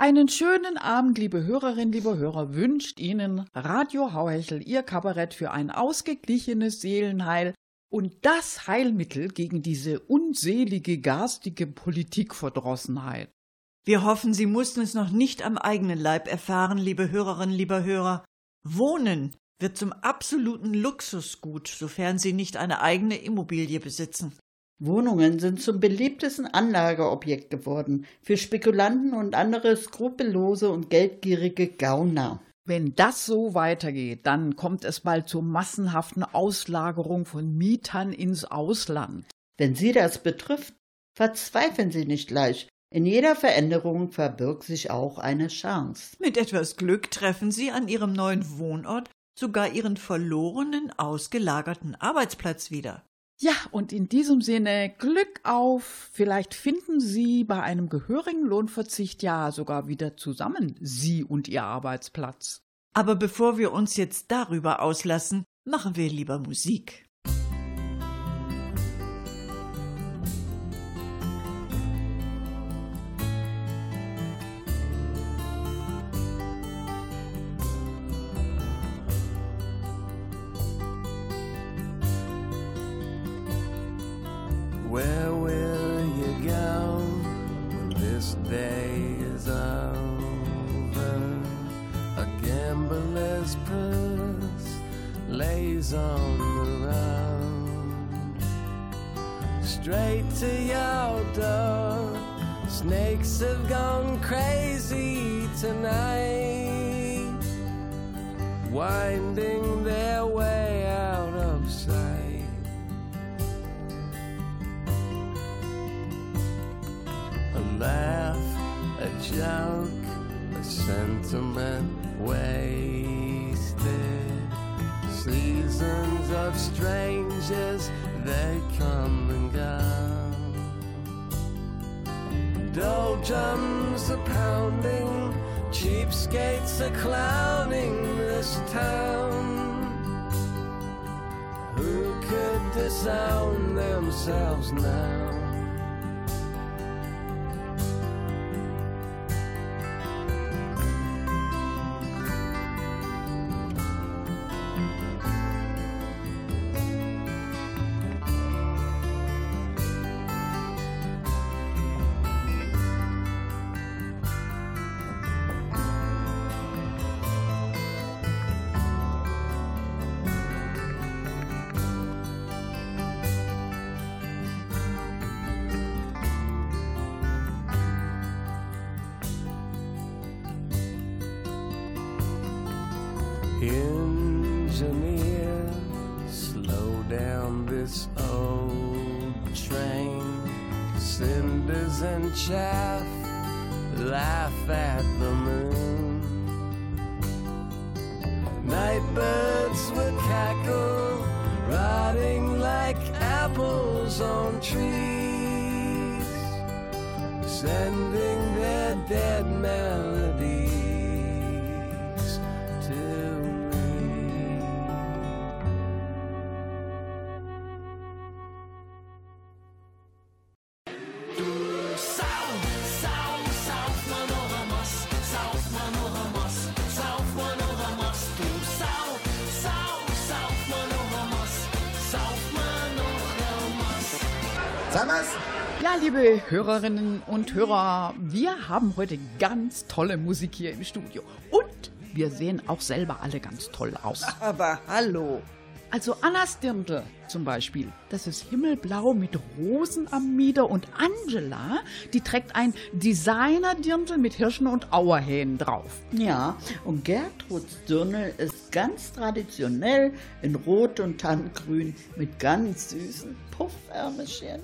Einen schönen Abend, liebe Hörerinnen, liebe Hörer, wünscht Ihnen Radio Hauhechel, Ihr Kabarett für ein ausgeglichenes Seelenheil und das Heilmittel gegen diese unselige, garstige Politikverdrossenheit. Wir hoffen, Sie mussten es noch nicht am eigenen Leib erfahren, liebe Hörerinnen, lieber Hörer. Wohnen wird zum absoluten Luxusgut, sofern Sie nicht eine eigene Immobilie besitzen. Wohnungen sind zum beliebtesten Anlageobjekt geworden für Spekulanten und andere skrupellose und geldgierige Gauner. Wenn das so weitergeht, dann kommt es bald zur massenhaften Auslagerung von Mietern ins Ausland. Wenn Sie das betrifft, verzweifeln Sie nicht gleich. In jeder Veränderung verbirgt sich auch eine Chance. Mit etwas Glück treffen Sie an Ihrem neuen Wohnort sogar Ihren verlorenen, ausgelagerten Arbeitsplatz wieder. Ja, und in diesem Sinne Glück auf. Vielleicht finden Sie bei einem gehörigen Lohnverzicht ja sogar wieder zusammen, Sie und Ihr Arbeitsplatz. Aber bevor wir uns jetzt darüber auslassen, machen wir lieber Musik. Where will you go when this day is over? A gambler's purse lays on the road. Straight to your door. Snakes have gone crazy tonight, winding their sentiment wasted. Seasons of strangers, they come and go. Doldrums are pounding, cheapskates are clowning this town. Who could disown themselves now? Engineer, slow down this old train. Cinders and chaff laugh at the moon. Night Hörerinnen und Hörer, wir haben heute ganz tolle Musik hier im Studio. Und wir sehen auch selber alle ganz toll aus. Aber hallo. Also Annas Dirndl zum Beispiel, das ist himmelblau mit Rosen am Mieder und Angela, die trägt ein Designer-Dirndl mit Hirschen und Auerhähnen drauf. Ja, und Gertruds Dirndl ist ganz traditionell in Rot und Tannengrün mit ganz süßen Puffärmelchen.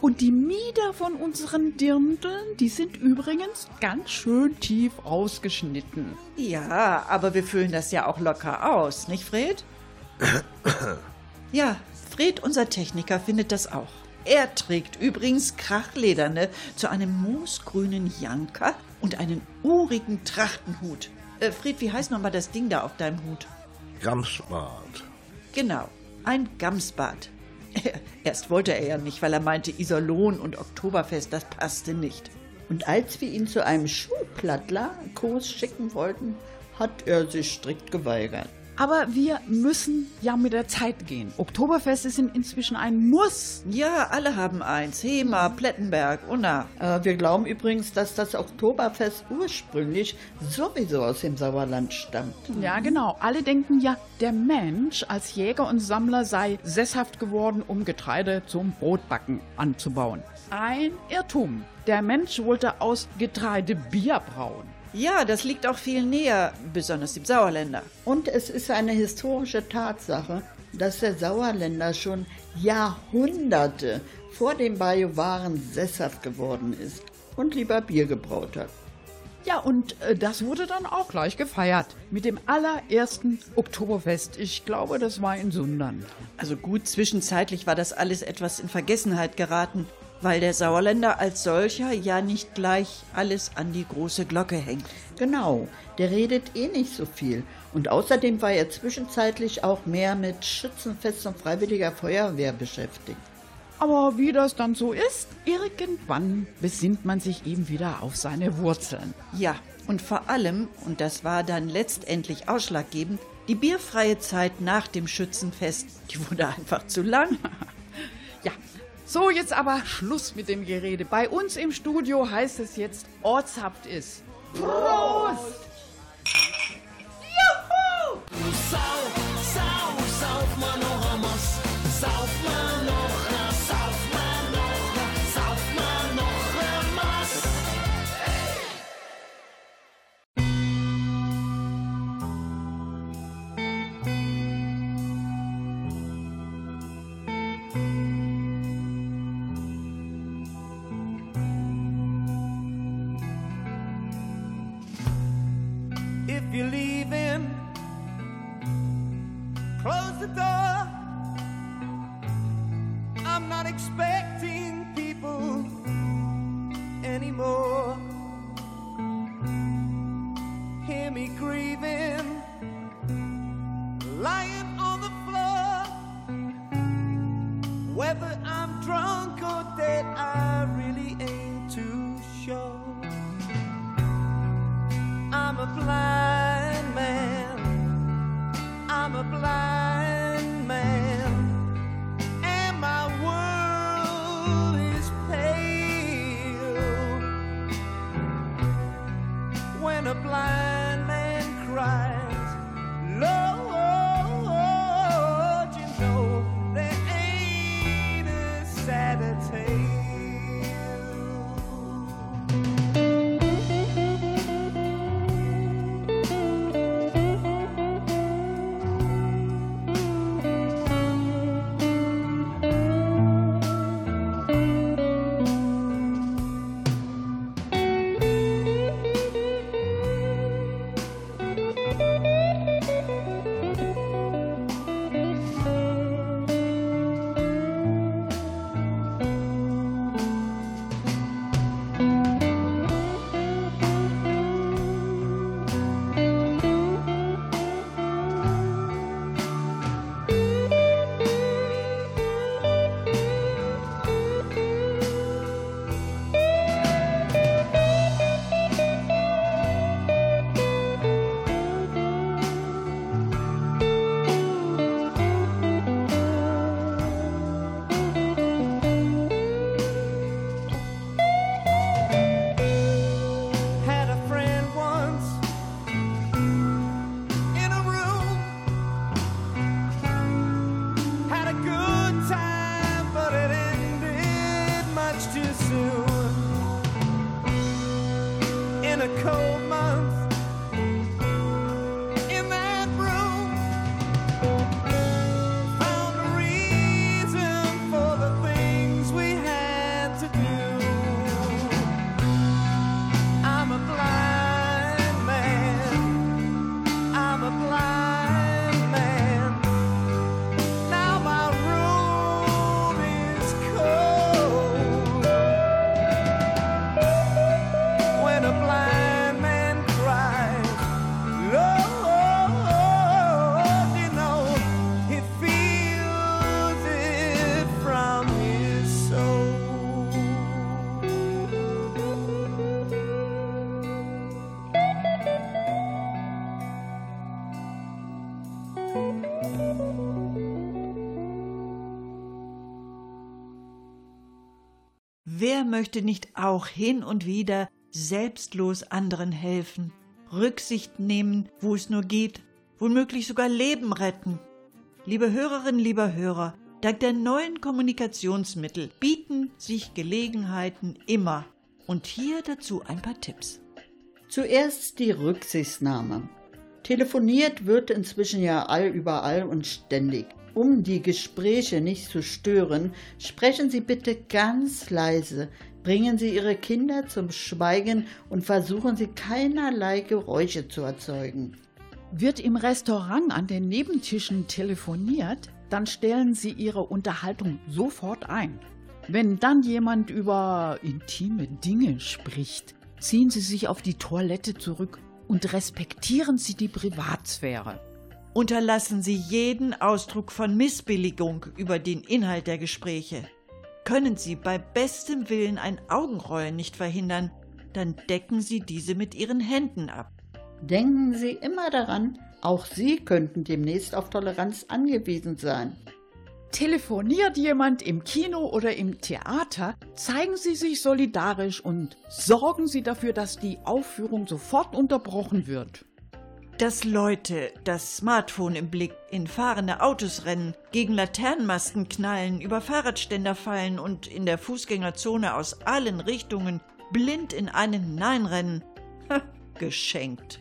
Und die Mieder von unseren Dirndln, die sind übrigens ganz schön tief ausgeschnitten. Ja, aber wir füllen das ja auch locker aus, nicht Fred? Ja, Fred, unser Techniker, findet das auch. Er trägt übrigens Krachlederne zu einem moosgrünen Janker und einen urigen Trachtenhut. Äh, Fred, wie heißt nochmal das Ding da auf deinem Hut? Gamsbad. Genau, ein Gamsbad. Erst wollte er ja nicht, weil er meinte, Iserlohn und Oktoberfest, das passte nicht. Und als wir ihn zu einem Schuhplattler-Kurs schicken wollten, hat er sich strikt geweigert. Aber wir müssen ja mit der Zeit gehen. Oktoberfeste sind inzwischen ein Muss. Ja, alle haben eins. Hema, Plettenberg, Unna. Äh, wir glauben übrigens, dass das Oktoberfest ursprünglich sowieso aus dem Sauerland stammt. Ja, genau. Alle denken ja, der Mensch als Jäger und Sammler sei sesshaft geworden, um Getreide zum Brotbacken anzubauen. Ein Irrtum. Der Mensch wollte aus Getreide Bier brauen. Ja, das liegt auch viel näher, besonders dem Sauerländer. Und es ist eine historische Tatsache, dass der Sauerländer schon Jahrhunderte vor dem Bajuwaren sesshaft geworden ist und lieber Bier gebraut hat. Ja, und äh, das wurde dann auch gleich gefeiert mit dem allerersten Oktoberfest. Ich glaube, das war in Sundern. Also gut, zwischenzeitlich war das alles etwas in Vergessenheit geraten, weil der Sauerländer als solcher ja nicht gleich alles an die große Glocke hängt. Genau, der redet eh nicht so viel. Und außerdem war er zwischenzeitlich auch mehr mit Schützenfest und freiwilliger Feuerwehr beschäftigt. Aber wie das dann so ist, irgendwann besinnt man sich eben wieder auf seine Wurzeln. Ja, und vor allem, und das war dann letztendlich ausschlaggebend, die bierfreie Zeit nach dem Schützenfest, die wurde einfach zu lang. So jetzt aber Schluss mit dem Gerede. Bei uns im Studio heißt es jetzt Ortshaft ist. Prost! Sau, sau, möchte nicht auch hin und wieder selbstlos anderen helfen, Rücksicht nehmen, wo es nur geht, womöglich sogar Leben retten? Liebe Hörerinnen, lieber Hörer, dank der neuen Kommunikationsmittel bieten sich Gelegenheiten immer. Und hier dazu ein paar Tipps. Zuerst die Rücksichtnahme. Telefoniert wird inzwischen ja allüberall und ständig. Um die Gespräche nicht zu stören, sprechen Sie bitte ganz leise, bringen Sie Ihre Kinder zum Schweigen und versuchen Sie keinerlei Geräusche zu erzeugen. Wird im Restaurant an den Nebentischen telefoniert, dann stellen Sie Ihre Unterhaltung sofort ein. Wenn dann jemand über intime Dinge spricht, ziehen Sie sich auf die Toilette zurück und respektieren Sie die Privatsphäre. Unterlassen Sie jeden Ausdruck von Missbilligung über den Inhalt der Gespräche. Können Sie bei bestem Willen ein Augenrollen nicht verhindern, dann decken Sie diese mit Ihren Händen ab. Denken Sie immer daran, auch Sie könnten demnächst auf Toleranz angewiesen sein. Telefoniert jemand im Kino oder im Theater, zeigen Sie sich solidarisch und sorgen Sie dafür, dass die Aufführung sofort unterbrochen wird. Dass Leute das Smartphone im Blick in fahrende Autos rennen, gegen Laternenmasten knallen, über Fahrradständer fallen und in der Fußgängerzone aus allen Richtungen blind in einen hineinrennen, geschenkt.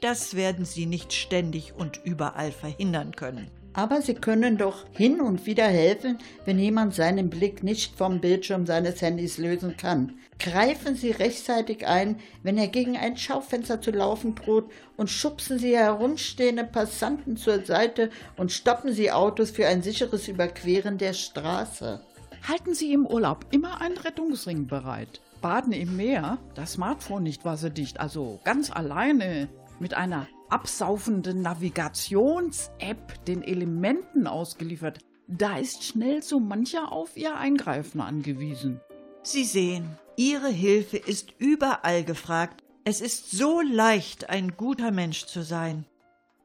Das werden sie nicht ständig und überall verhindern können. Aber Sie können doch hin und wieder helfen, wenn jemand seinen Blick nicht vom Bildschirm seines Handys lösen kann. Greifen Sie rechtzeitig ein, wenn er gegen ein Schaufenster zu laufen droht und schubsen Sie herumstehende Passanten zur Seite und stoppen Sie Autos für ein sicheres Überqueren der Straße. Halten Sie im Urlaub immer einen Rettungsring bereit. Baden im Meer, das Smartphone nicht wasserdicht, also ganz alleine mit einer absaufenden Navigations-App den Elementen ausgeliefert. Da ist schnell so mancher auf ihr Eingreifen angewiesen. Sie sehen, Ihre Hilfe ist überall gefragt. Es ist so leicht, ein guter Mensch zu sein,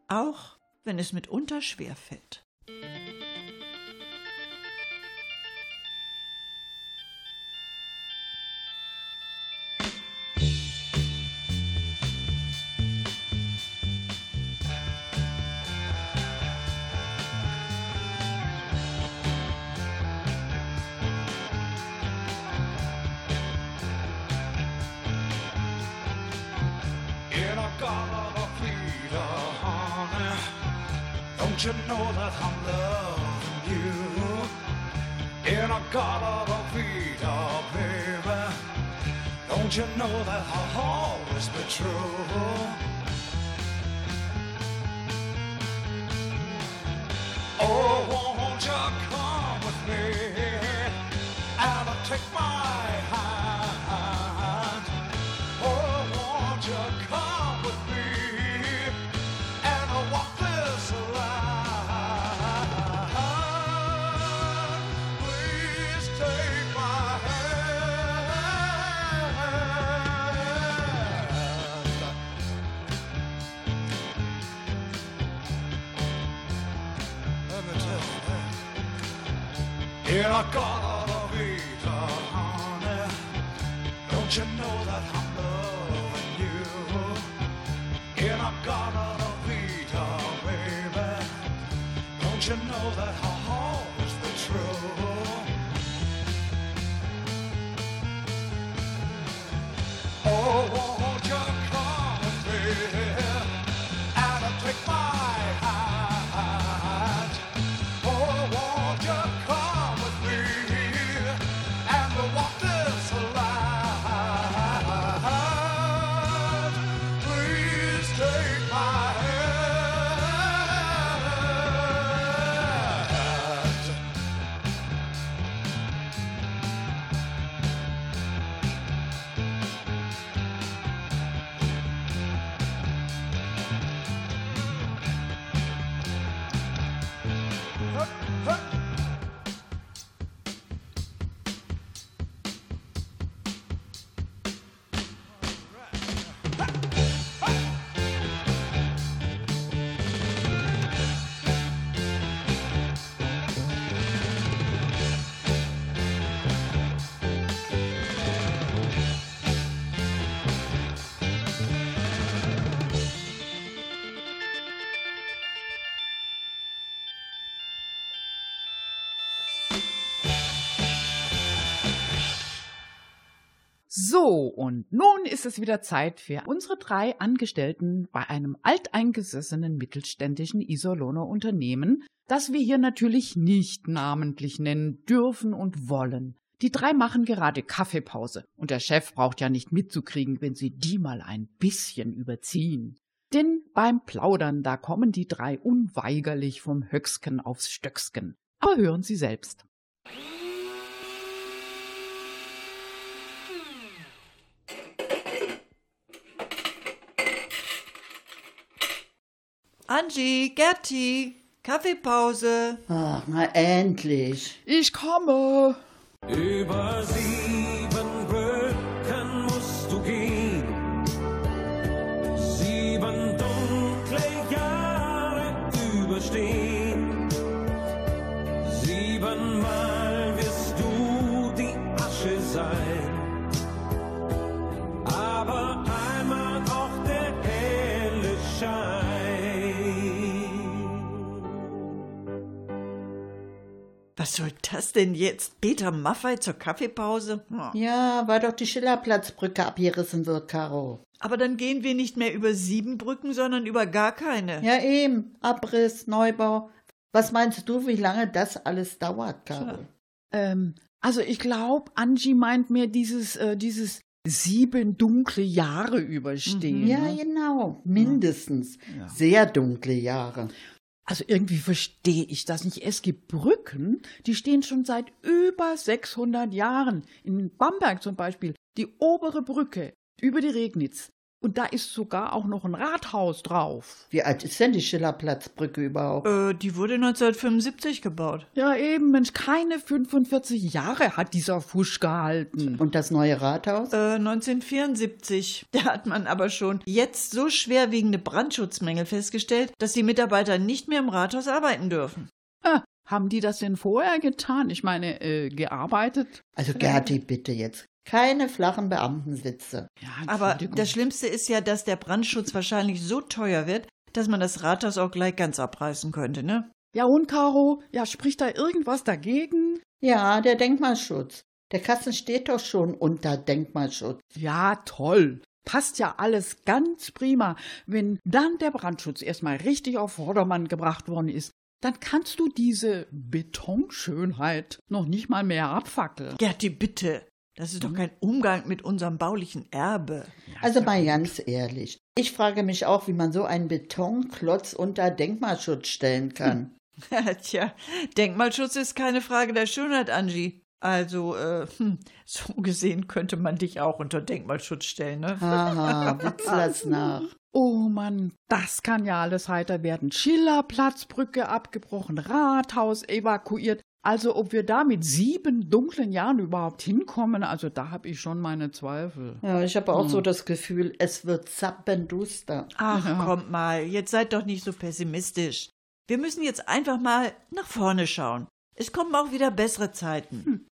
auch wenn es mitunter schwer fällt. Don't you know that I'm loving you? In a garden of Peter, baby. Don't you know that I'll always be true? Oh, won't you come with me and take my So, und nun ist es wieder Zeit für unsere drei Angestellten bei einem alteingesessenen mittelständischen Iserlohner Unternehmen, das wir hier natürlich nicht namentlich nennen dürfen und wollen. Die drei machen gerade Kaffeepause und der Chef braucht ja nicht mitzukriegen, wenn sie die mal ein bisschen überziehen. Denn beim Plaudern, da kommen die drei unweigerlich vom Höcksken aufs Stöcksken. Aber hören Sie selbst. Angie, Gerti, Kaffeepause. Ach, na endlich. Ich komme. Über sieben das denn jetzt? Peter Maffei zur Kaffeepause? Hm. Ja, weil doch die Schillerplatzbrücke abgerissen wird, Caro. Aber dann gehen wir nicht mehr über sieben Brücken, sondern über gar keine. Ja, eben. Abriss, Neubau. Was meinst du, wie lange das alles dauert, Caro? Ähm, also ich glaube, Angie meint mir dieses, äh, dieses sieben dunkle Jahre überstehen. Ja, ne? genau. Mindestens. Ja. Sehr dunkle Jahre. Also irgendwie verstehe ich das nicht. Es gibt Brücken, die stehen schon seit über 600 Jahren. In Bamberg zum Beispiel, die obere Brücke über die Regnitz. Und da ist sogar auch noch ein Rathaus drauf. Wie alt ist denn die Schillerplatzbrücke überhaupt? Äh, die wurde 1975 gebaut. Ja, eben, Mensch, keine 45 Jahre hat dieser Fusch gehalten. Und das neue Rathaus? Äh, 1974. Da hat man aber schon jetzt so schwerwiegende Brandschutzmängel festgestellt, dass die Mitarbeiter nicht mehr im Rathaus arbeiten dürfen. Ah, haben die das denn vorher getan? Ich meine, äh, gearbeitet? Also Gerti, bitte jetzt. Keine flachen Beamtensitze. Ja, Aber das Schlimmste ist ja, dass der Brandschutz wahrscheinlich so teuer wird, dass man das Rathaus auch gleich ganz abreißen könnte, ne? Ja, und Caro, ja, spricht da irgendwas dagegen? Ja, der Denkmalschutz. Der Kasten steht doch schon unter Denkmalschutz. Ja, toll. Passt ja alles ganz prima. Wenn dann der Brandschutz erstmal richtig auf Vordermann gebracht worden ist, dann kannst du diese Betonschönheit noch nicht mal mehr abfackeln. Gerti, bitte. Das ist doch kein Umgang mit unserem baulichen Erbe. Also mal ganz ehrlich. Ich frage mich auch, wie man so einen Betonklotz unter Denkmalschutz stellen kann. Tja, Denkmalschutz ist keine Frage der Schönheit, Angie. Also, äh, hm, so gesehen könnte man dich auch unter Denkmalschutz stellen, ne? Haha, witz das nach. Oh Mann, das kann ja alles heiter werden. Schillerplatzbrücke abgebrochen, Rathaus evakuiert. Also ob wir da mit sieben dunklen Jahren überhaupt hinkommen, also da habe ich schon meine Zweifel. Ja, ich habe auch so das Gefühl, es wird zappenduster. Ach, kommt mal, jetzt seid doch nicht so pessimistisch. Wir müssen jetzt einfach mal nach vorne schauen. Es kommen auch wieder bessere Zeiten.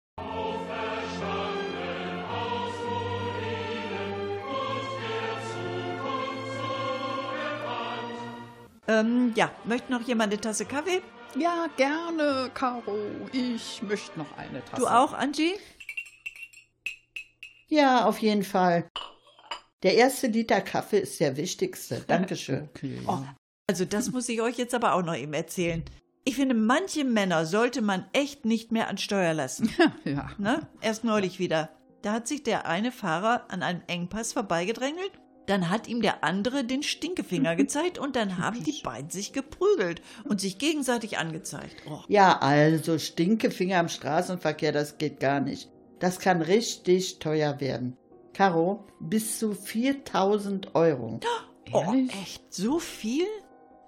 Ähm, ja, möchte noch jemand eine Tasse Kaffee? Ja, gerne, Caro. Ich möchte noch eine Tasse. Du auch, Angie? Ja, auf jeden Fall. Der erste Liter Kaffee ist der wichtigste. Dankeschön. Okay. Oh, also das muss ich euch jetzt aber auch noch eben erzählen. Ich finde, manche Männer sollte man echt nicht mehr an Steuer lassen. ja. Ne? Erst neulich wieder. Da hat sich der eine Fahrer an einem Engpass vorbeigedrängelt, dann hat ihm der andere den Stinkefinger gezeigt und dann haben die beiden sich geprügelt und sich gegenseitig angezeigt. Oh. Ja, also Stinkefinger im Straßenverkehr, das geht gar nicht. Das kann richtig teuer werden. Caro, bis zu 4000 Euro. oh, Ehrlich? echt? So viel?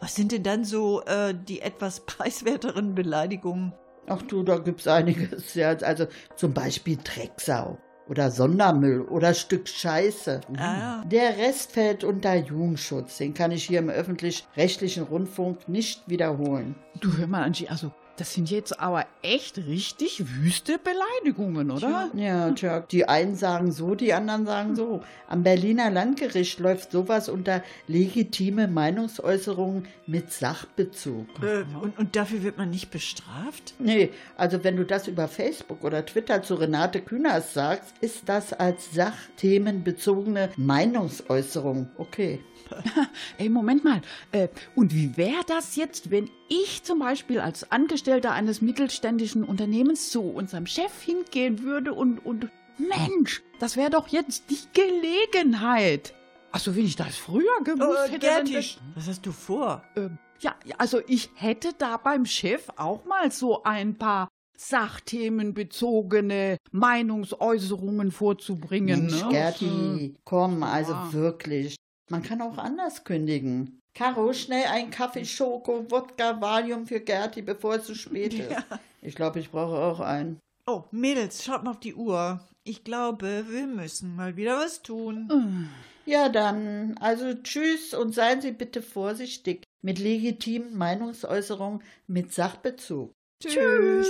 Was sind denn dann so äh, die etwas preiswerteren Beleidigungen? Ach du, da gibt's einiges. Ja, also zum Beispiel Drecksau oder Sondermüll oder Stück Scheiße. Ah. Der Rest fällt unter Jugendschutz. Den kann ich hier im öffentlich-rechtlichen Rundfunk nicht wiederholen. Du hör mal, Angie, also Das sind jetzt aber echt richtig wüste Beleidigungen, oder? Ja, Chuck, die einen sagen so, die anderen sagen so. Am Berliner Landgericht läuft sowas unter legitime Meinungsäußerungen mit Sachbezug. Äh, und, und dafür wird man nicht bestraft? Nee, also wenn du das über Facebook oder Twitter zu Renate Künast sagst, ist das als sachthemenbezogene Meinungsäußerung. Okay. Ey, Moment mal. Äh, und wie wäre das jetzt, wenn ich zum Beispiel als Angestellter eines mittelständischen Unternehmens zu unserem Chef hingehen würde und, und Mensch, das wäre doch jetzt die Gelegenheit. Also, wenn ich das früher gewusst Äh, hätte, dann... Gerti, was hast du vor? Ähm, ja, ja, also ich hätte da beim Chef auch mal so ein paar sachthemenbezogene Meinungsäußerungen vorzubringen. Mensch, ne? Gerti, komm, also Ja. wirklich. Man kann auch anders kündigen. Caro, schnell ein Kaffee, Schoko, Wodka, Valium für Gerti, bevor es zu spät ist. Ich glaube, ich brauche auch einen. Oh, Mädels, schaut mal auf die Uhr. Ich glaube, wir müssen mal wieder was tun. Ja, dann, also tschüss und seien Sie bitte vorsichtig mit legitimen Meinungsäußerungen mit Sachbezug. Tschüss.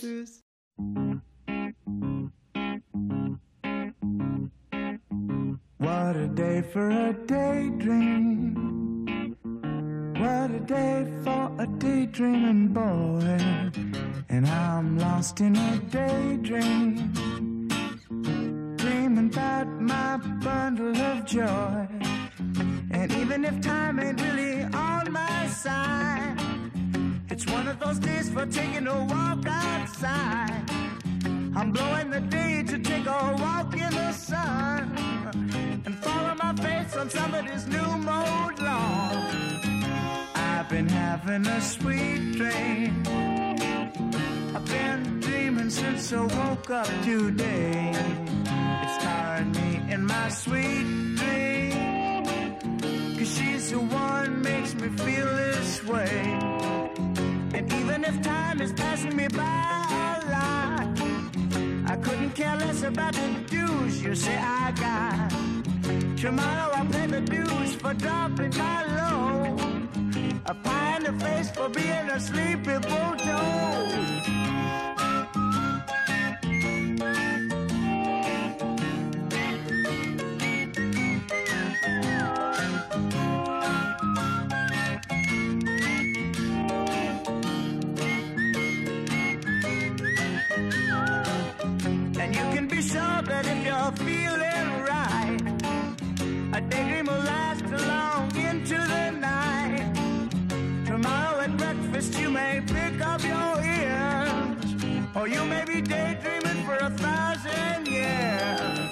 Tschüss. What a day for a daydream. What a day for a daydreaming boy. And I'm lost in a daydream. Dreaming about my bundle of joy. And even if time ain't really on my side, it's one of those days for taking a walk outside. I'm blowing the day to take a walk in the sun and follow my face on somebody's new mode lawn. I've been having a sweet dream. I've been dreaming since I woke up today. It's tiring me in my sweet dream. Cause she's the one makes me feel this way. And even if time is passing me by a lot, I couldn't care less about the dues you say I got. Tomorrow I'll pay the dues for dropping my load. A pie in the face for being a sleepy bulldog. Or you may be daydreaming for a thousand years.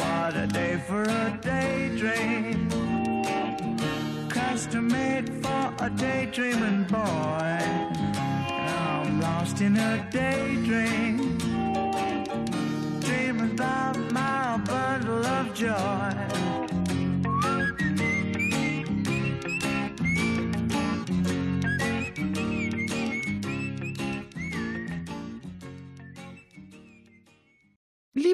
What a day for a daydream, custom made for a daydreaming boy. I'm lost in a daydream dreaming about my bundle of joy.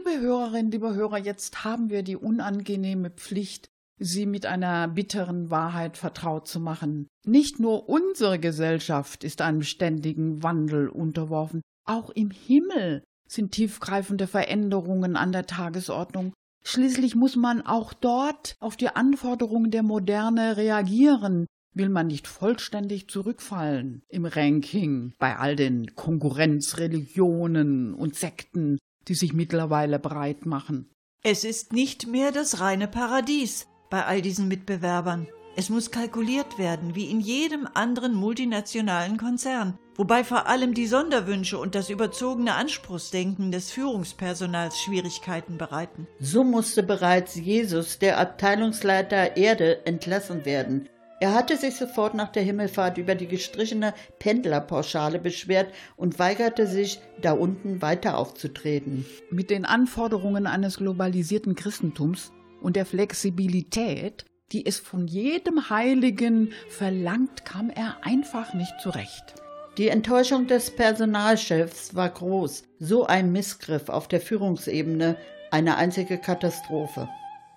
Liebe Hörerinnen, liebe Hörer, jetzt haben wir die unangenehme Pflicht, Sie mit einer bitteren Wahrheit vertraut zu machen. Nicht nur unsere Gesellschaft ist einem ständigen Wandel unterworfen, auch im Himmel sind tiefgreifende Veränderungen an der Tagesordnung. Schließlich muss man auch dort auf die Anforderungen der Moderne reagieren, will man nicht vollständig zurückfallen im Ranking bei all den Konkurrenzreligionen und Sekten, die sich mittlerweile breit machen. Es ist nicht mehr das reine Paradies bei all diesen Mitbewerbern. Es muss kalkuliert werden, wie in jedem anderen multinationalen Konzern, wobei vor allem die Sonderwünsche und das überzogene Anspruchsdenken des Führungspersonals Schwierigkeiten bereiten. So musste bereits Jesus, der Abteilungsleiter Erde, entlassen werden. Er hatte sich sofort nach der Himmelfahrt über die gestrichene Pendlerpauschale beschwert und weigerte sich, da unten weiter aufzutreten. Mit den Anforderungen eines globalisierten Christentums und der Flexibilität, die es von jedem Heiligen verlangt, kam er einfach nicht zurecht. Die Enttäuschung des Personalchefs war groß. So ein Missgriff auf der Führungsebene, eine einzige Katastrophe.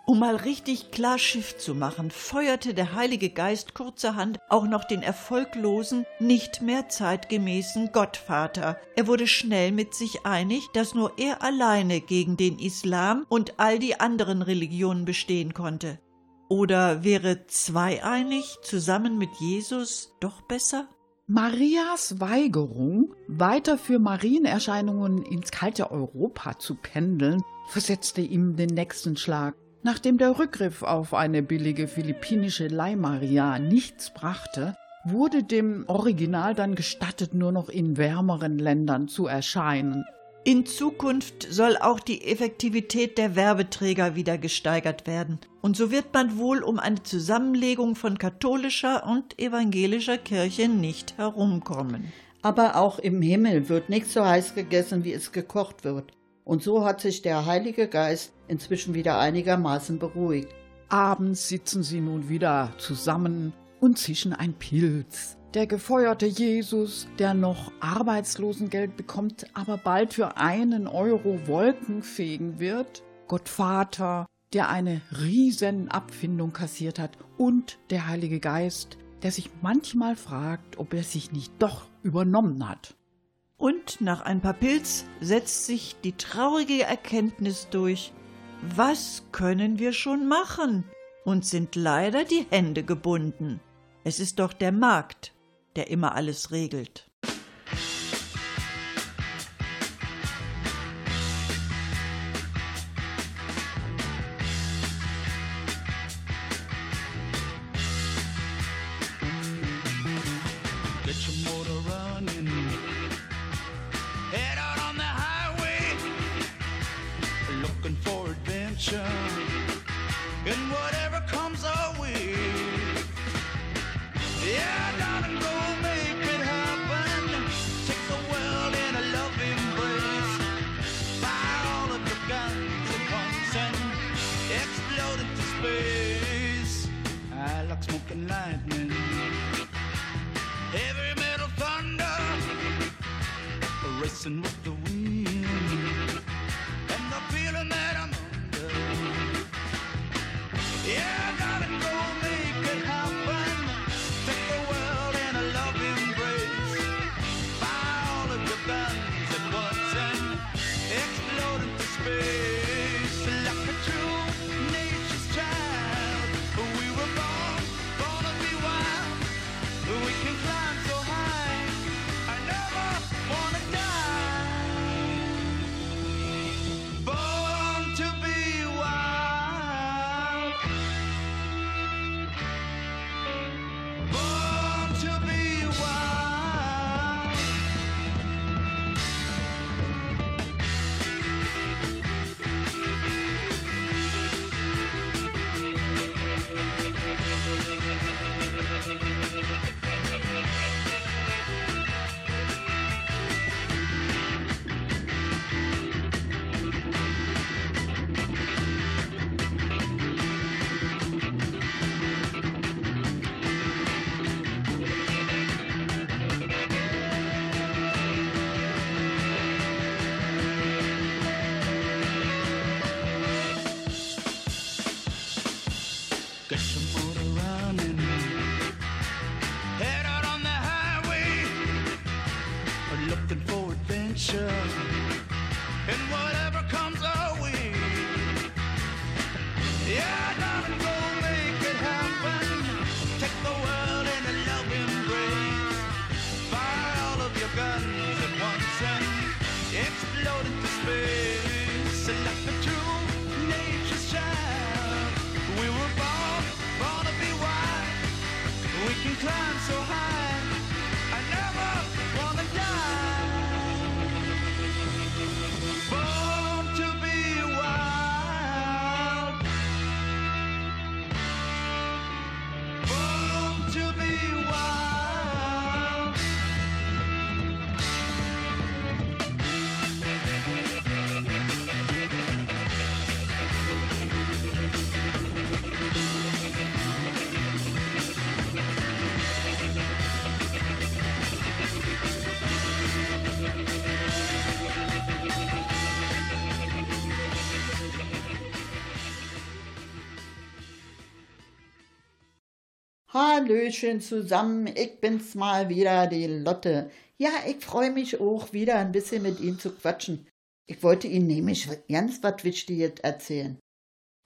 Um mal richtig klar Schiff zu machen, feuerte der Heilige Geist kurzerhand auch noch den erfolglosen, nicht mehr zeitgemäßen Gottvater. Er wurde schnell mit sich einig, dass nur er alleine gegen den Islam und all die anderen Religionen bestehen konnte. Oder wäre zweieinig zusammen mit Jesus doch besser? Marias Weigerung, weiter für Marienerscheinungen ins kalte Europa zu pendeln, versetzte ihm den nächsten Schlag. Nachdem der Rückgriff auf eine billige philippinische Leihmaria nichts brachte, wurde dem Original dann gestattet, nur noch in wärmeren Ländern zu erscheinen. In Zukunft soll auch die Effektivität der Werbeträger wieder gesteigert werden. Und so wird man wohl um eine Zusammenlegung von katholischer und evangelischer Kirche nicht herumkommen. Aber auch im Himmel wird nicht so heiß gegessen, wie es gekocht wird. Und so hat sich der Heilige Geist inzwischen wieder einigermaßen beruhigt. Abends sitzen sie nun wieder zusammen und zischen ein Pilz. Der gefeuerte Jesus, der noch Arbeitslosengeld bekommt, aber bald für einen Euro Wolken fegen wird. Gottvater, der eine riesen Abfindung kassiert hat. Und der Heilige Geist, der sich manchmal fragt, ob er sich nicht doch übernommen hat. Und nach ein paar Pilz setzt sich die traurige Erkenntnis durch, was können wir schon machen? Uns sind leider die Hände gebunden. Es ist doch der Markt, der immer alles regelt. Hallöchen zusammen, ich bin's mal wieder, die Lotte. Ja, ich freue mich auch wieder ein bisschen mit Ihnen zu quatschen. Ich wollte Ihnen nämlich ganz was Wichtiges erzählen.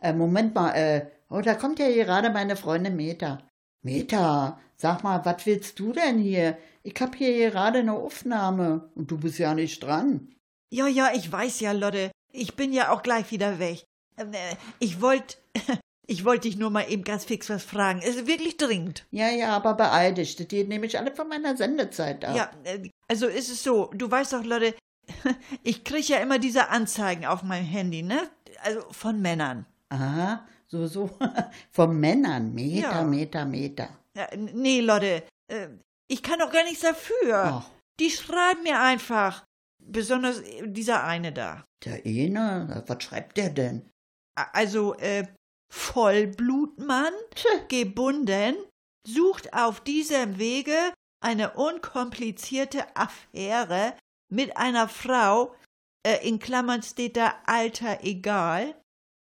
Äh, Moment mal, äh, oh, da kommt ja gerade meine Freundin Meta. Meta, sag mal, was willst du denn hier? Ich hab hier gerade eine Aufnahme und du bist ja nicht dran. Ja, ja, ich weiß ja, Lotte. Ich bin ja auch gleich wieder weg. Ähm, äh, Ich wollte, ich wollte dich nur mal eben ganz fix was fragen. Es ist wirklich dringend. Ja, ja, aber beeil dich, das geht nämlich alle von meiner Sendezeit ab. Ja, äh, also ist es so, du weißt doch, Lotte, ich krieg ja immer diese Anzeigen auf meinem Handy, ne? Also von Männern. Aha, so, so. Von Männern. Meter, Ja. Meter, Meter. Ja, nee, Lotte, äh, ich kann doch gar nichts dafür. Ach, Die schreiben mir einfach. Besonders äh, dieser eine da. der eine, was schreibt der denn? Also, äh, Vollblutmann, gebunden, sucht auf diesem Wege eine unkomplizierte Affäre mit einer Frau, äh, in Klammern steht da Alter egal.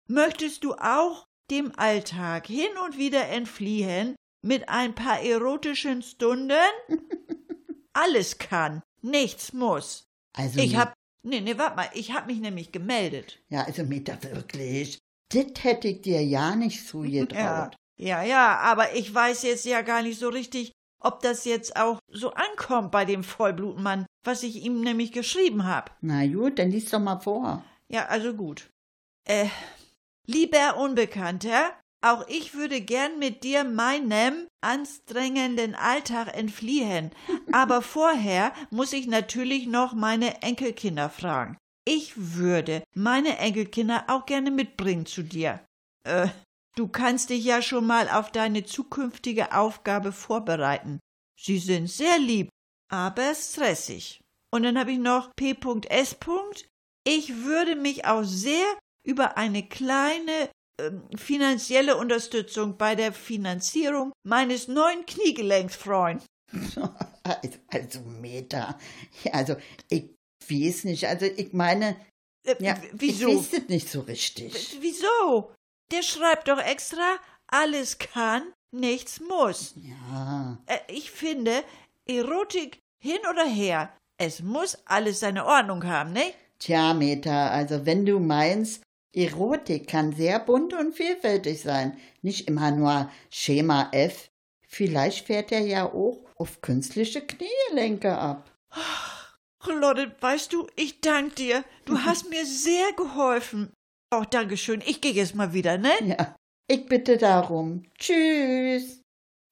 Möchtest du auch dem Alltag hin und wieder entfliehen mit ein paar erotischen Stunden? Alles kann, nichts muss. Also, Ich hab, nee, nee, warte mal, ich hab mich nämlich gemeldet. Ja, also Meter, wirklich. Das hätte ich dir ja nicht zugetraut. Ja, ja, ja, aber ich weiß jetzt ja gar nicht so richtig, ob das jetzt auch so ankommt bei dem Vollblutmann, was ich ihm nämlich geschrieben habe. Na gut, dann lies doch mal vor. Ja, also gut. Äh, lieber Unbekannter, auch ich würde gern mit dir meinem anstrengenden Alltag entfliehen, aber vorher muss ich natürlich noch meine Enkelkinder fragen. Ich würde meine Enkelkinder auch gerne mitbringen zu dir. Äh, du kannst dich ja schon mal auf deine zukünftige Aufgabe vorbereiten. Sie sind sehr lieb, aber stressig. Und dann habe ich noch P.S. Ich würde mich auch sehr über eine kleine ähm, finanzielle Unterstützung bei der Finanzierung meines neuen Kniegelenks freuen. Also. Ja, also, ich weiß nicht. Also, ich meine, Äh, ja, wieso? ich weiß das nicht so richtig. Wieso? Der schreibt doch extra, alles kann, nichts muss. Ja, Äh, ich finde, Erotik hin oder her, es muss alles seine Ordnung haben, ne? tja, Meter, also wenn du meinst, Erotik kann sehr bunt und vielfältig sein, nicht immer nur Schema F. Vielleicht fährt er ja auch auf künstliche Kniegelenke ab. Lotte, weißt du, ich danke dir. Du hast mir sehr geholfen. Oh, Dankeschön. Ich gehe jetzt mal wieder, ne? Ja, ich bitte darum. Tschüss.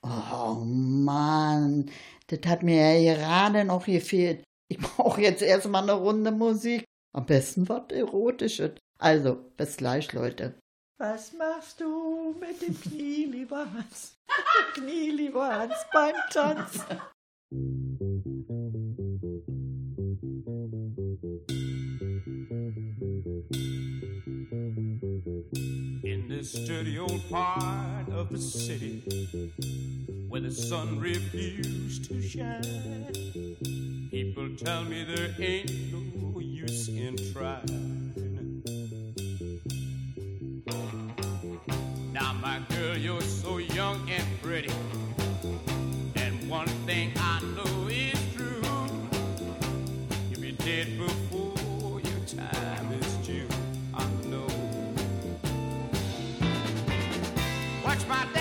Oh Mann, das hat mir ja gerade noch gefehlt. Ich brauche jetzt erstmal eine Runde Musik. Am besten was Erotisches. Also, bis gleich, Leute. Was machst du mit dem Knie, lieber Hans? Knie, lieber Hans, beim Tanz. this dirty old part of the city where the sun refused to shine, people tell me there ain't no use in trying. Now, my girl, you're so young and pretty, and one thing I know my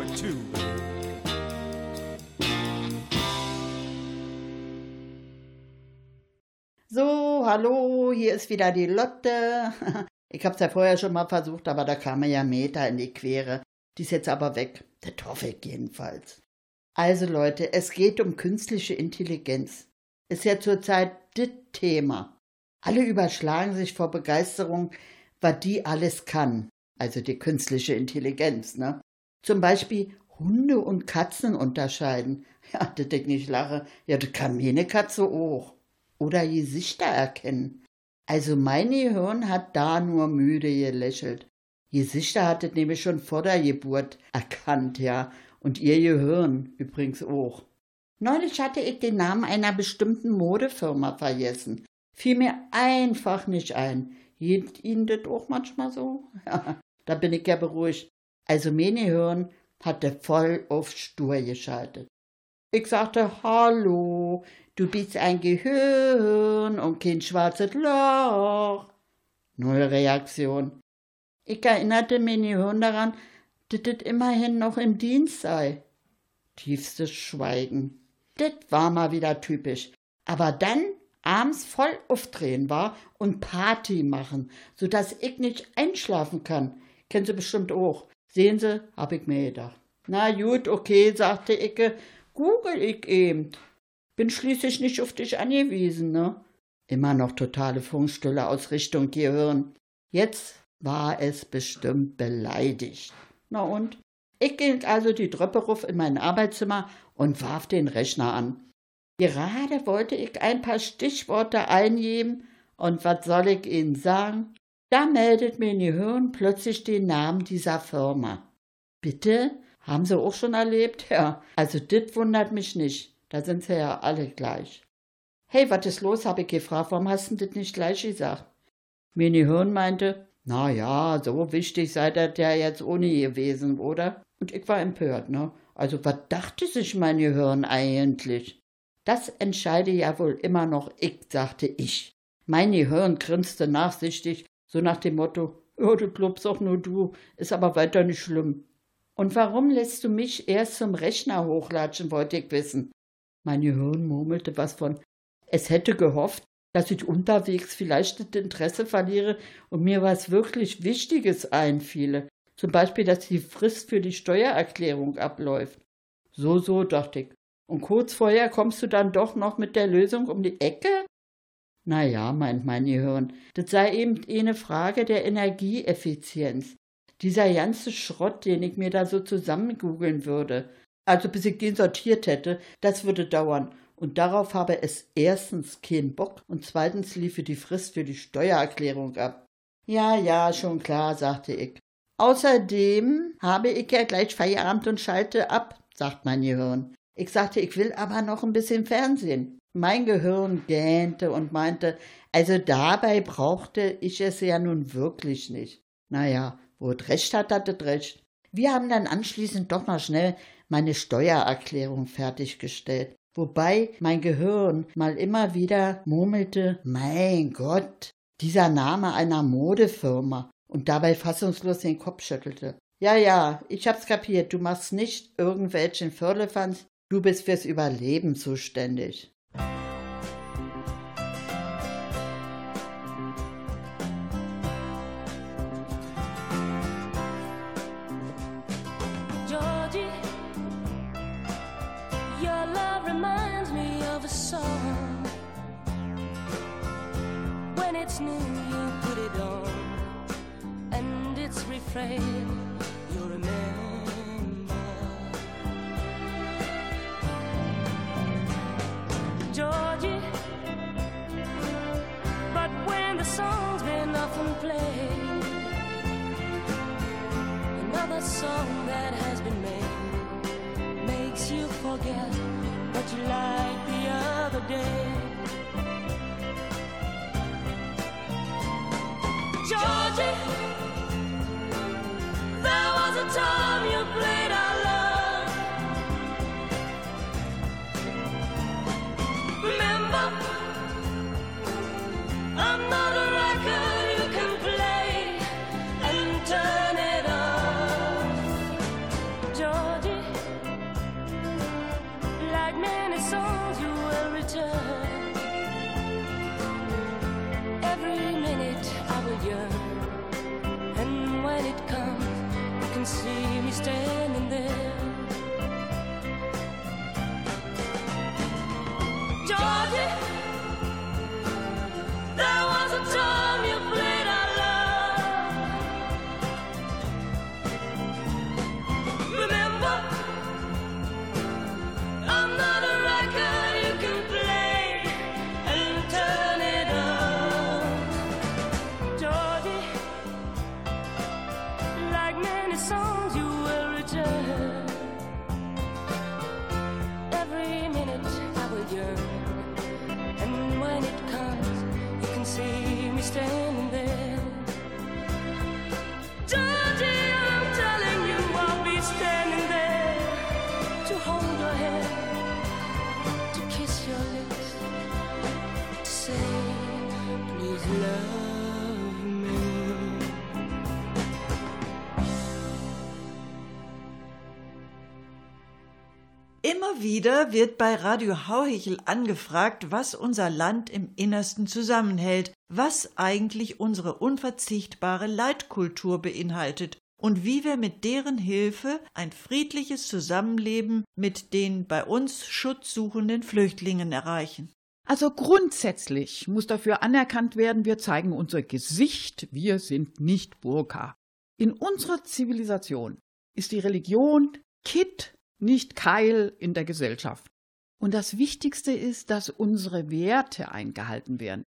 It too. So, hallo, hier ist wieder die Lotte. Ich hab's ja vorher schon mal versucht, aber da kam mir ja Meter in die Quere. Die ist jetzt aber weg. Der Toffel jedenfalls. Also Leute, es geht um künstliche Intelligenz. Ist ja zurzeit das Thema. Alle überschlagen sich vor Begeisterung, was die alles kann. Also die künstliche Intelligenz, ne? Zum Beispiel Hunde und Katzen unterscheiden. Ja, das ich nicht lache. Ja, das kann mir eine Katze auch. Oder Gesichter erkennen. Also mein Gehirn hat da nur müde gelächelt. Gesichter hat es nämlich schon vor der Geburt erkannt, ja. Und ihr Gehirn übrigens auch. Neulich hatte ich den Namen einer bestimmten Modefirma vergessen. Fiel mir einfach nicht ein. Geht Ihnen das auch manchmal so? Ja, da bin ich ja beruhigt. Also mein Gehirn hatte voll auf stur geschaltet. Ich sagte, hallo, du bist ein Gehirn und kein schwarzes Loch. Null Reaktion. Ich erinnerte mein Gehirn daran, dass das immerhin noch im Dienst sei. Tiefstes Schweigen. Das war mal wieder typisch. Aber dann abends voll aufdrehen war und Party machen, so dass ich nicht einschlafen kann. Kennen Sie bestimmt auch. Sehen Sie, hab ich mir gedacht. Na gut, okay, sagte Icke, google ich eben. Bin schließlich nicht auf dich angewiesen, ne? Immer noch totale Funkstille aus Richtung Gehirn. Jetzt war es bestimmt beleidigt. Na und? Ich ging also die Treppe ruf in mein Arbeitszimmer und warf den Rechner an. Gerade wollte ich ein paar Stichworte eingeben und was soll ich Ihnen sagen? Da meldet mir in Gehirn plötzlich den Namen dieser Firma. Bitte? Haben Sie auch schon erlebt? Ja, also das wundert mich nicht. Da sind sie ja alle gleich. Hey, was ist los? habe ich gefragt. Warum hast du das nicht gleich gesagt? Mein Gehirn meinte, na ja, so wichtig sei das ja jetzt ohne gewesen, oder? Und ich war empört, ne? Also, was dachte sich mein Gehirn eigentlich? Das entscheide ja wohl immer noch ich, sagte ich. Mein Gehirn grinste nachsichtig, so nach dem Motto, ja, du glaubst auch nur du, ist aber weiter nicht schlimm. Und warum lässt du mich erst zum Rechner hochlatschen, wollte ich wissen. Mein Gehirn murmelte was von, es hätte gehofft, dass ich unterwegs vielleicht das Interesse verliere und mir was wirklich Wichtiges einfiele. Zum Beispiel, dass die Frist für die Steuererklärung abläuft. So, so, dachte ich. Und kurz vorher kommst du dann doch noch mit der Lösung um die Ecke? Na ja, meint mein Gehirn, das sei eben eine Frage der Energieeffizienz. Dieser ganze Schrott, den ich mir da so zusammengoogeln würde. Also bis ich den sortiert hätte, das würde dauern. Und darauf habe es erstens keinen Bock und zweitens liefe die Frist für die Steuererklärung ab. Ja, ja, schon klar, sagte ich. Außerdem habe ich ja gleich Feierabend und schalte ab, sagt mein Gehirn. Ich sagte, ich will aber noch ein bisschen Fernsehen. Mein Gehirn gähnte und meinte, also dabei brauchte ich es ja nun wirklich nicht. Naja, wo es recht hat, hat es recht. Wir haben dann anschließend doch mal schnell meine Steuererklärung fertiggestellt. Wobei mein Gehirn mal immer wieder murmelte, mein Gott, dieser Name einer Modefirma und dabei fassungslos den Kopf schüttelte. Ja, ja, ich hab's kapiert. Du machst nicht irgendwelchen Firlefanz. Du bist fürs Überleben zuständig. Georgie, your love reminds me of a song. Georgie, but when the song's been often played another song that has been made makes you forget what you liked the other day. Georgie, wieder wird bei Radio Hauhechel angefragt, was unser Land im Innersten zusammenhält, was eigentlich unsere unverzichtbare Leitkultur beinhaltet und wie wir mit deren Hilfe ein friedliches Zusammenleben mit den bei uns schutzsuchenden Flüchtlingen erreichen. Also grundsätzlich muss dafür anerkannt werden, wir zeigen unser Gesicht, wir sind nicht Burka. In unserer Zivilisation ist die Religion Kitt, nicht Keil in der Gesellschaft. Und das Wichtigste ist, dass unsere Werte eingehalten werden.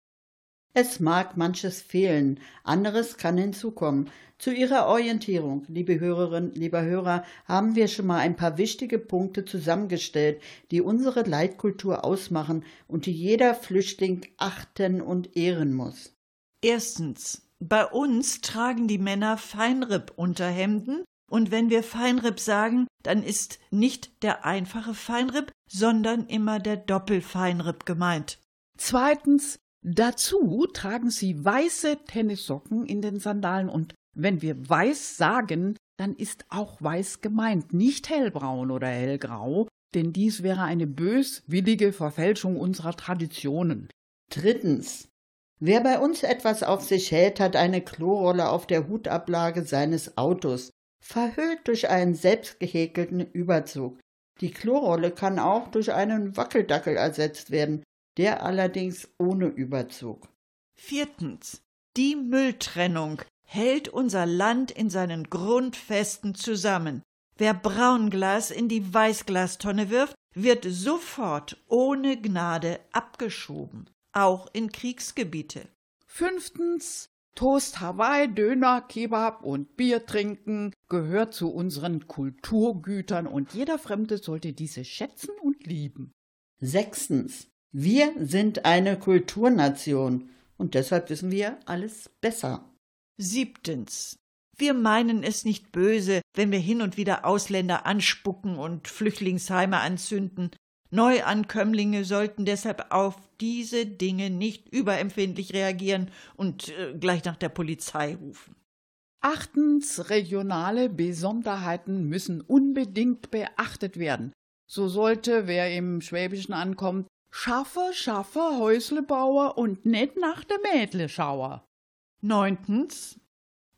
Es mag manches fehlen, anderes kann hinzukommen. Zu Ihrer Orientierung, liebe Hörerinnen, lieber Hörer, haben wir schon mal ein paar wichtige Punkte zusammengestellt, die unsere Leitkultur ausmachen und die jeder Flüchtling achten und ehren muss. Erstens. Bei uns tragen die Männer Feinripp-Unterhemden und wenn wir Feinripp sagen, dann ist nicht der einfache Feinripp, sondern immer der Doppelfeinripp gemeint. Zweitens, dazu tragen sie weiße Tennissocken in den Sandalen und wenn wir weiß sagen, dann ist auch weiß gemeint, nicht hellbraun oder hellgrau, denn dies wäre eine böswillige Verfälschung unserer Traditionen. Drittens. Wer bei uns etwas auf sich hält, hat eine Klorolle auf der Hutablage seines Autos, verhüllt durch einen selbstgehäkelten Überzug. Die Klorolle kann auch durch einen Wackeldackel ersetzt werden, der allerdings ohne Überzug. Viertens. Die Mülltrennung hält unser Land in seinen Grundfesten zusammen. Wer Braunglas in die Weißglastonne wirft, wird sofort ohne Gnade abgeschoben, auch in Kriegsgebiete. Fünftens, Toast Hawaii, Döner, Kebab und Bier trinken gehört zu unseren Kulturgütern und jeder Fremde sollte diese schätzen und lieben. Sechstens. Wir sind eine Kulturnation und deshalb wissen wir alles besser. Siebtens. Wir meinen es nicht böse, wenn wir hin und wieder Ausländer anspucken und Flüchtlingsheime anzünden. Neuankömmlinge sollten deshalb auf diese Dinge nicht überempfindlich reagieren und äh, gleich nach der Polizei rufen. Achtens, regionale Besonderheiten müssen unbedingt beachtet werden. So sollte, wer im Schwäbischen ankommt, schaffe, schaffe, Häusle baue und nicht nach der Mädle schaue. Neuntens.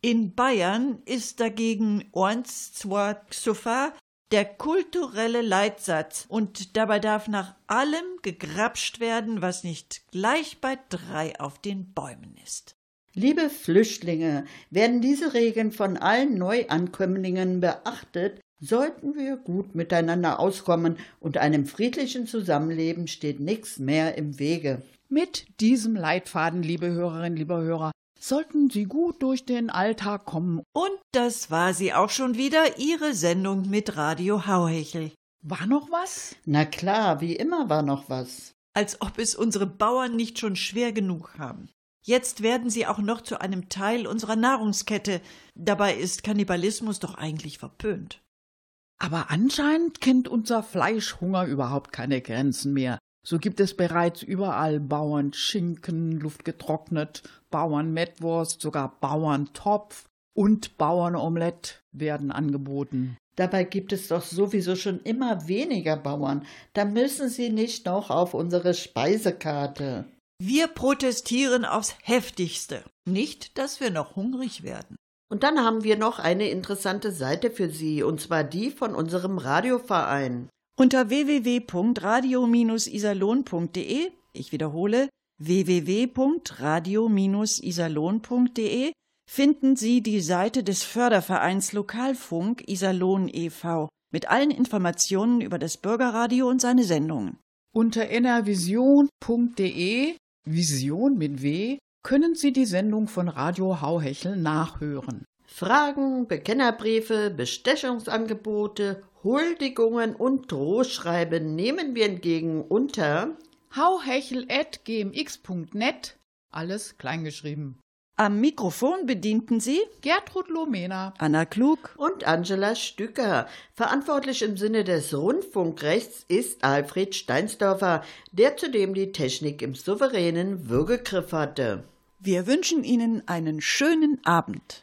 In Bayern ist dagegen eins, zwei, Xuffa der kulturelle Leitsatz und dabei darf nach allem gegrapscht werden, was nicht gleich bei drei auf den Bäumen ist. Liebe Flüchtlinge, werden diese Regeln von allen Neuankömmlingen beachtet, sollten wir gut miteinander auskommen und einem friedlichen Zusammenleben steht nichts mehr im Wege. Mit diesem Leitfaden, liebe Hörerinnen, liebe Hörer, sollten Sie gut durch den Alltag kommen. Und das war sie auch schon wieder, Ihre Sendung mit Radio Hauhechel. War noch was? Na klar, wie immer war noch was. Als ob es unsere Bauern nicht schon schwer genug haben. Jetzt werden sie auch noch zu einem Teil unserer Nahrungskette. Dabei ist Kannibalismus doch eigentlich verpönt. Aber anscheinend kennt unser Fleischhunger überhaupt keine Grenzen mehr. So gibt es bereits überall Bauernschinken, luftgetrocknet, Bauernmettwurst, sogar Bauerntopf und Bauernomelett werden angeboten. Dabei gibt es doch sowieso schon immer weniger Bauern. Da müssen sie nicht noch auf unsere Speisekarte. Wir protestieren aufs heftigste. Nicht, dass wir noch hungrig werden. Und dann haben wir noch eine interessante Seite für Sie, und zwar die von unserem Radioverein. Unter www.radio-iserlohn.de, ich wiederhole, www.radio-iserlohn.de finden Sie die Seite des Fördervereins Lokalfunk Iserlohn e.V. mit allen Informationen über das Bürgerradio und seine Sendungen. Unter nrvision.de, Vision mit W, können Sie die Sendung von Radio Hauhechel nachhören. Fragen, Bekennerbriefe, Bestechungsangebote, Huldigungen und Drohschreiben nehmen wir entgegen unter hauhechel.gmx.net, alles kleingeschrieben. Am Mikrofon bedienten Sie Gertrud Lomena. Anna Klug. und Angela Stücker. Verantwortlich im Sinne des Rundfunkrechts ist Alfred Steinsdorfer, der zudem die Technik im souveränen Würgegriff hatte. Wir wünschen Ihnen einen schönen Abend.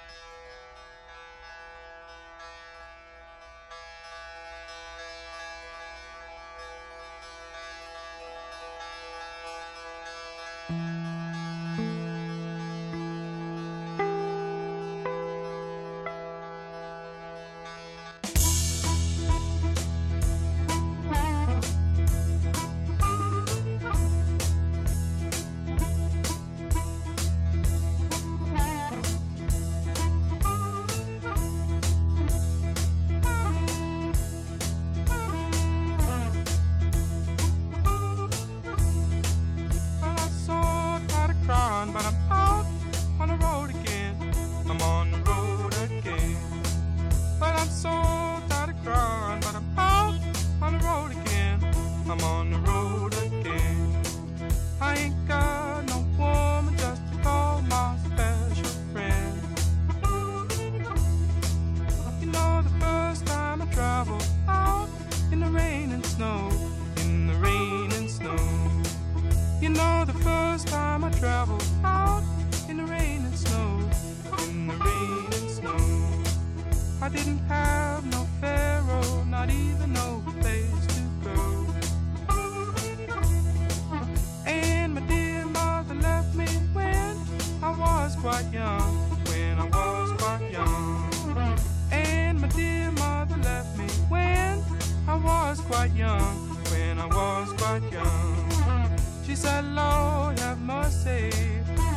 Quite young, when I was quite young. She said, Lord, have mercy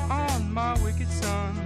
on my wicked son.